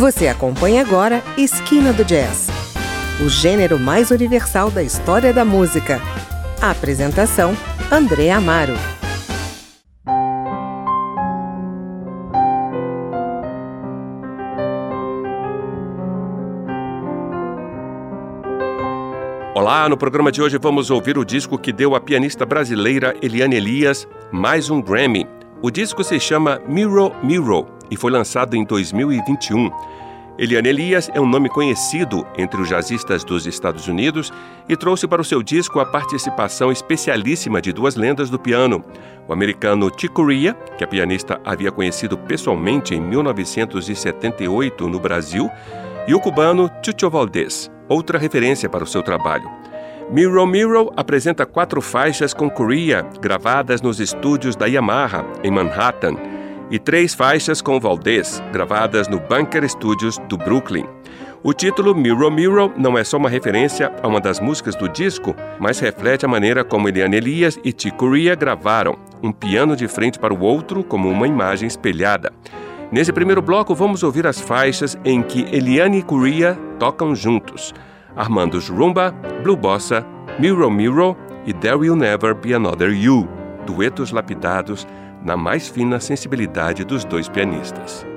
Você acompanha agora Esquina do Jazz, o gênero mais universal da história da música. A apresentação: André Amaro. Olá, no programa de hoje vamos ouvir o disco que deu à pianista brasileira Eliane Elias mais um Grammy. O disco se chama Mirror Mirror e foi lançado em 2021. Eliane Elias é um nome conhecido entre os jazzistas dos Estados Unidos e trouxe para o seu disco a participação especialíssima de duas lendas do piano, o americano Chick Corea, que a pianista havia conhecido pessoalmente em 1978 no Brasil, e o cubano Chucho Valdés, outra referência para o seu trabalho. Mirror Mirror apresenta quatro faixas com Corea gravadas nos estúdios da Yamaha, em Manhattan, e três faixas com Valdez, gravadas no Bunker Studios do Brooklyn. O título Mirror Mirror não é só uma referência a uma das músicas do disco, mas reflete a maneira como Eliane Elias e Corea gravaram, um piano de frente para o outro como uma imagem espelhada. Nesse primeiro bloco, vamos ouvir as faixas em que Eliane e Corea tocam juntos, Armando's Rumba, Blue Bossa, Mirror Mirror e There Will Never Be Another You, duetos lapidados na mais fina sensibilidade dos dois pianistas.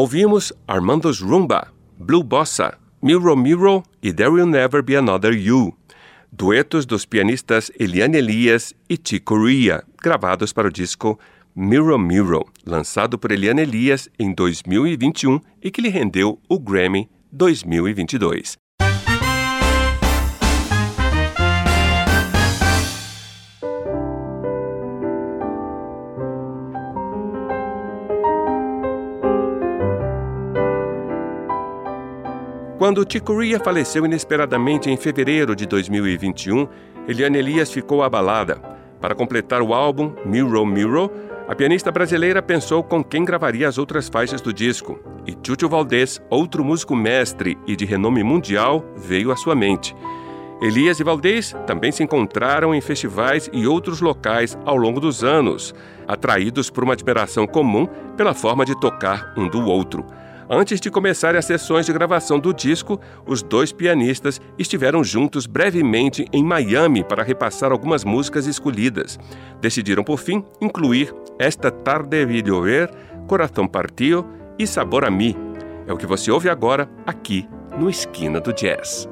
Ouvimos Armando's Rumba, Blue Bossa, Miro Miro e There Will Never Be Another You, duetos dos pianistas Eliane Elias e Chico Ria, gravados para o disco Miro Miro, lançado por Eliane Elias em 2021 e que lhe rendeu o Grammy 2022. Quando Chico Ria faleceu inesperadamente em fevereiro de 2021, Eliane Elias ficou abalada. Para completar o álbum Mirror Mirror, a pianista brasileira pensou com quem gravaria as outras faixas do disco. E Chucho Valdés, outro músico mestre e de renome mundial, veio à sua mente. Elias e Valdez também se encontraram em festivais e outros locais ao longo dos anos, atraídos por uma admiração comum pela forma de tocar um do outro. Antes de começar as sessões de gravação do disco, os dois pianistas estiveram juntos brevemente em Miami para repassar algumas músicas escolhidas. Decidiram, por fim, incluir Esta Tarde Vi Llover, Coração Partiu e Sabor a Mi. É o que você ouve agora aqui no Esquina do Jazz.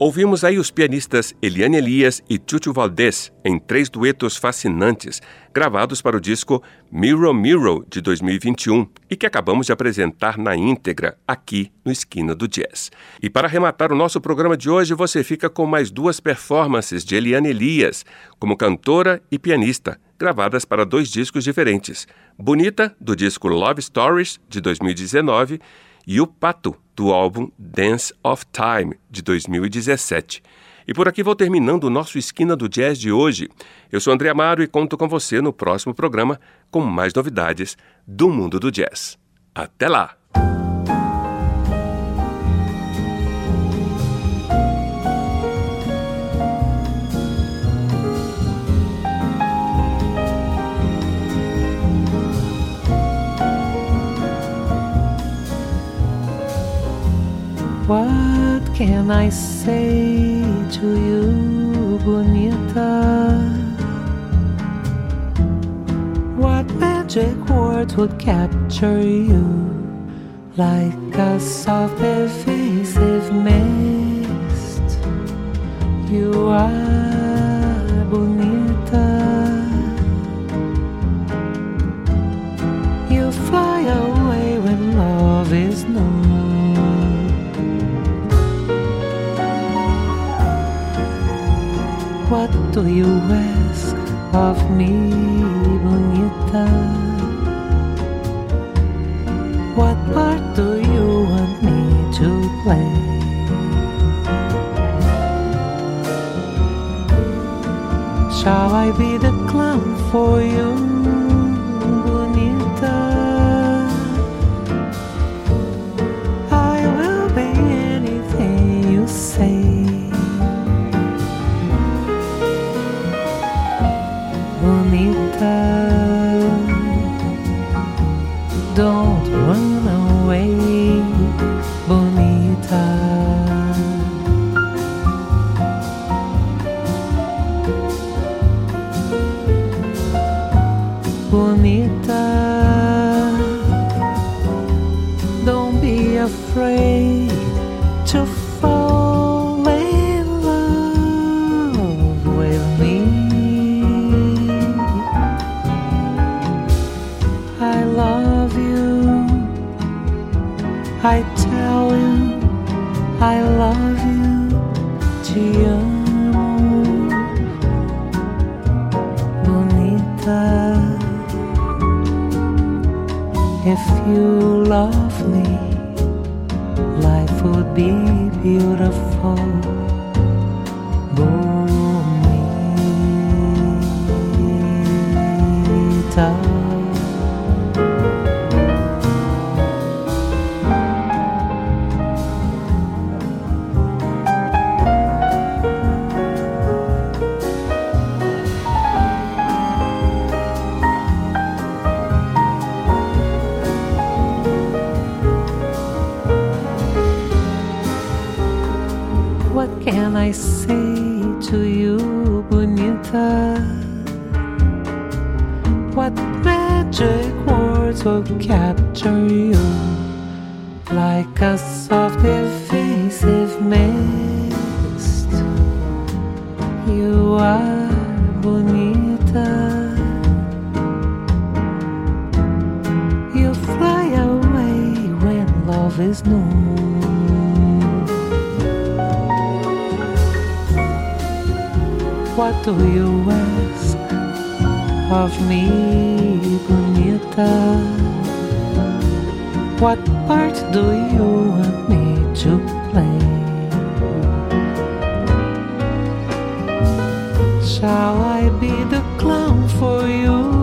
Ouvimos aí os pianistas Eliane Elias e Chuchu Valdez em três duetos fascinantes, gravados para o disco Mirror Mirror de 2021 e que acabamos de apresentar na íntegra aqui no Esquina do Jazz. E para arrematar o nosso programa de hoje, você fica com mais duas performances de Eliane Elias, como cantora e pianista, gravadas para dois discos diferentes: Bonita, do disco Love Stories de 2019, e O Pato, do álbum Dance of Time, de 2017. E por aqui vou terminando o nosso Esquina do Jazz de hoje. Eu sou André Amaro e conto com você no próximo programa com mais novidades do mundo do jazz. Até lá! What can I say to you, Bonita? What magic words would capture you like a soft evasive mist? You are Bonita. You fly away when love is new. Do you ask of me, Bonita? What part do you want me to play? Shall I be the clown for you, What magic words will capture you like a soft, evasive mist? You are Bonita. You fly away when love is known What do you ask of me, Bonita? What part do you want me to play? Shall I be the clown for you,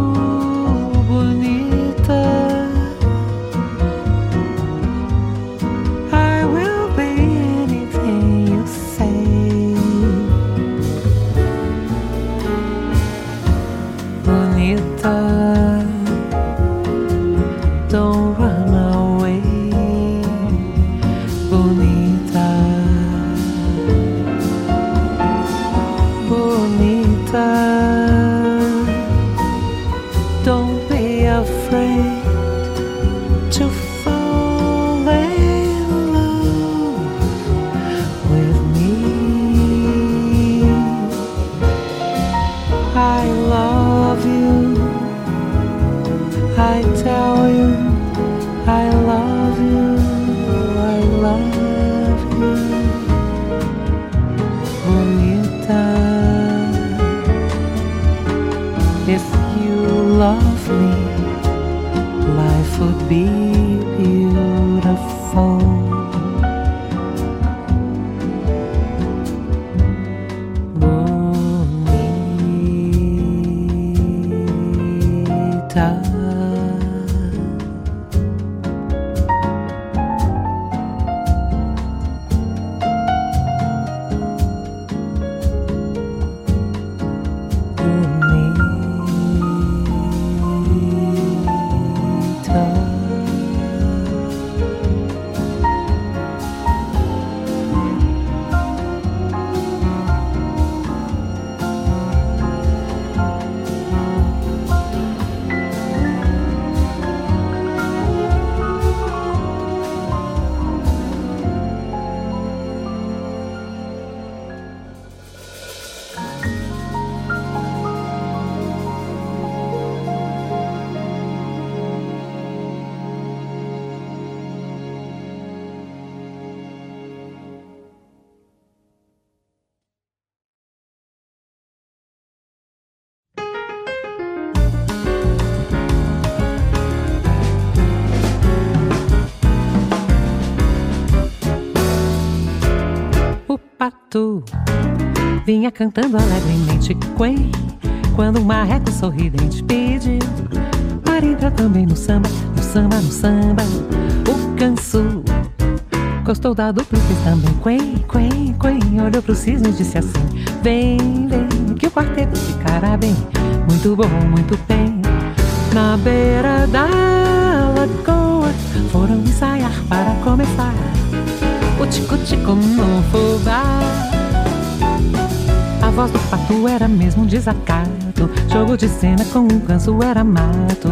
pato vinha cantando alegremente quen quando um marreco sorridente pediu para entrar também no samba, no samba, no samba. O canso gostou da dupla fez também quen, quen, quen. Olhou pro cisne e disse assim: Vem, vem, que o quarteto ficará bem, muito bom, muito bem. Na beira da lagoa foram ensaiar para começar o tico-tico no fubá. A voz do pato era mesmo um desacato. Jogo de cena com um ganso era mato.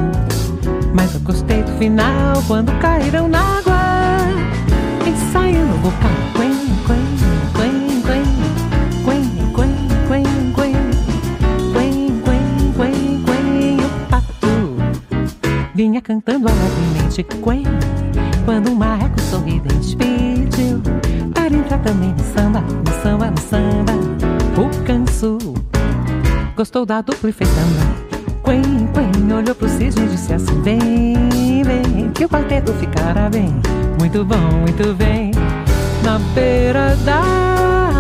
Mas eu gostei do final quando caíram na água. Ensaiando o vocal. Quen, quen, quen, quen. Quen, quen, quen, quen. Quen, quen, quen, quen. O pato vinha cantando alegremente. Quen, quando um também no samba, no samba, no samba. O canso gostou da dupla e fez também. Quen, quen, olhou pro cisne e disse assim: Vem, vem, que o quarteto ficará bem. Muito bom, muito bem. Na beira da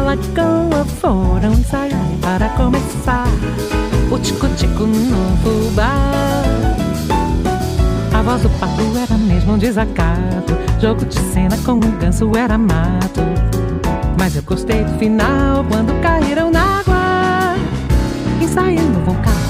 lagoa foram ensaiar para começar o tico-tico no fubá. A voz do pato era mesmo um desacato. Jogo de cena com um ganso era mato. Mas eu gostei do final quando caíram na água. Ensaiando o vocal.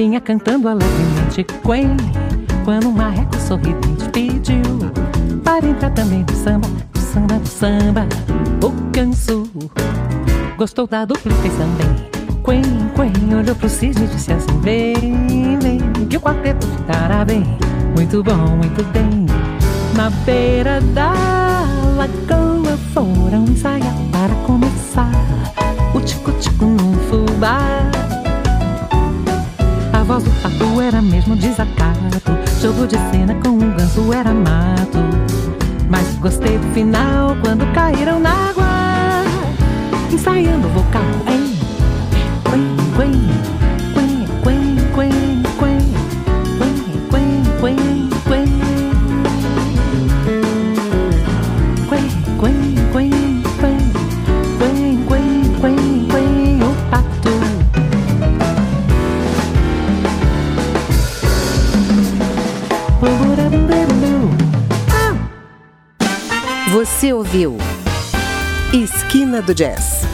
Vinha cantando alegremente quen quando um marreco sorridente pediu para entrar também no samba, no samba, no samba. O canso gostou da dupla e fez também. Quen, quen, olhou pro cisne e disse assim: Vem, vem, que o quarteto ficará bem. Muito bom, muito bem. Na beira da lagoa foram ensaiar para começar o tico-tico no fubá. Voz do pato era mesmo desacato. Jogo de cena com um ganso era mato. Mas gostei do final quando caíram na água. Ensaiando o vocal. Quen, Ouviu. Esquina do Jazz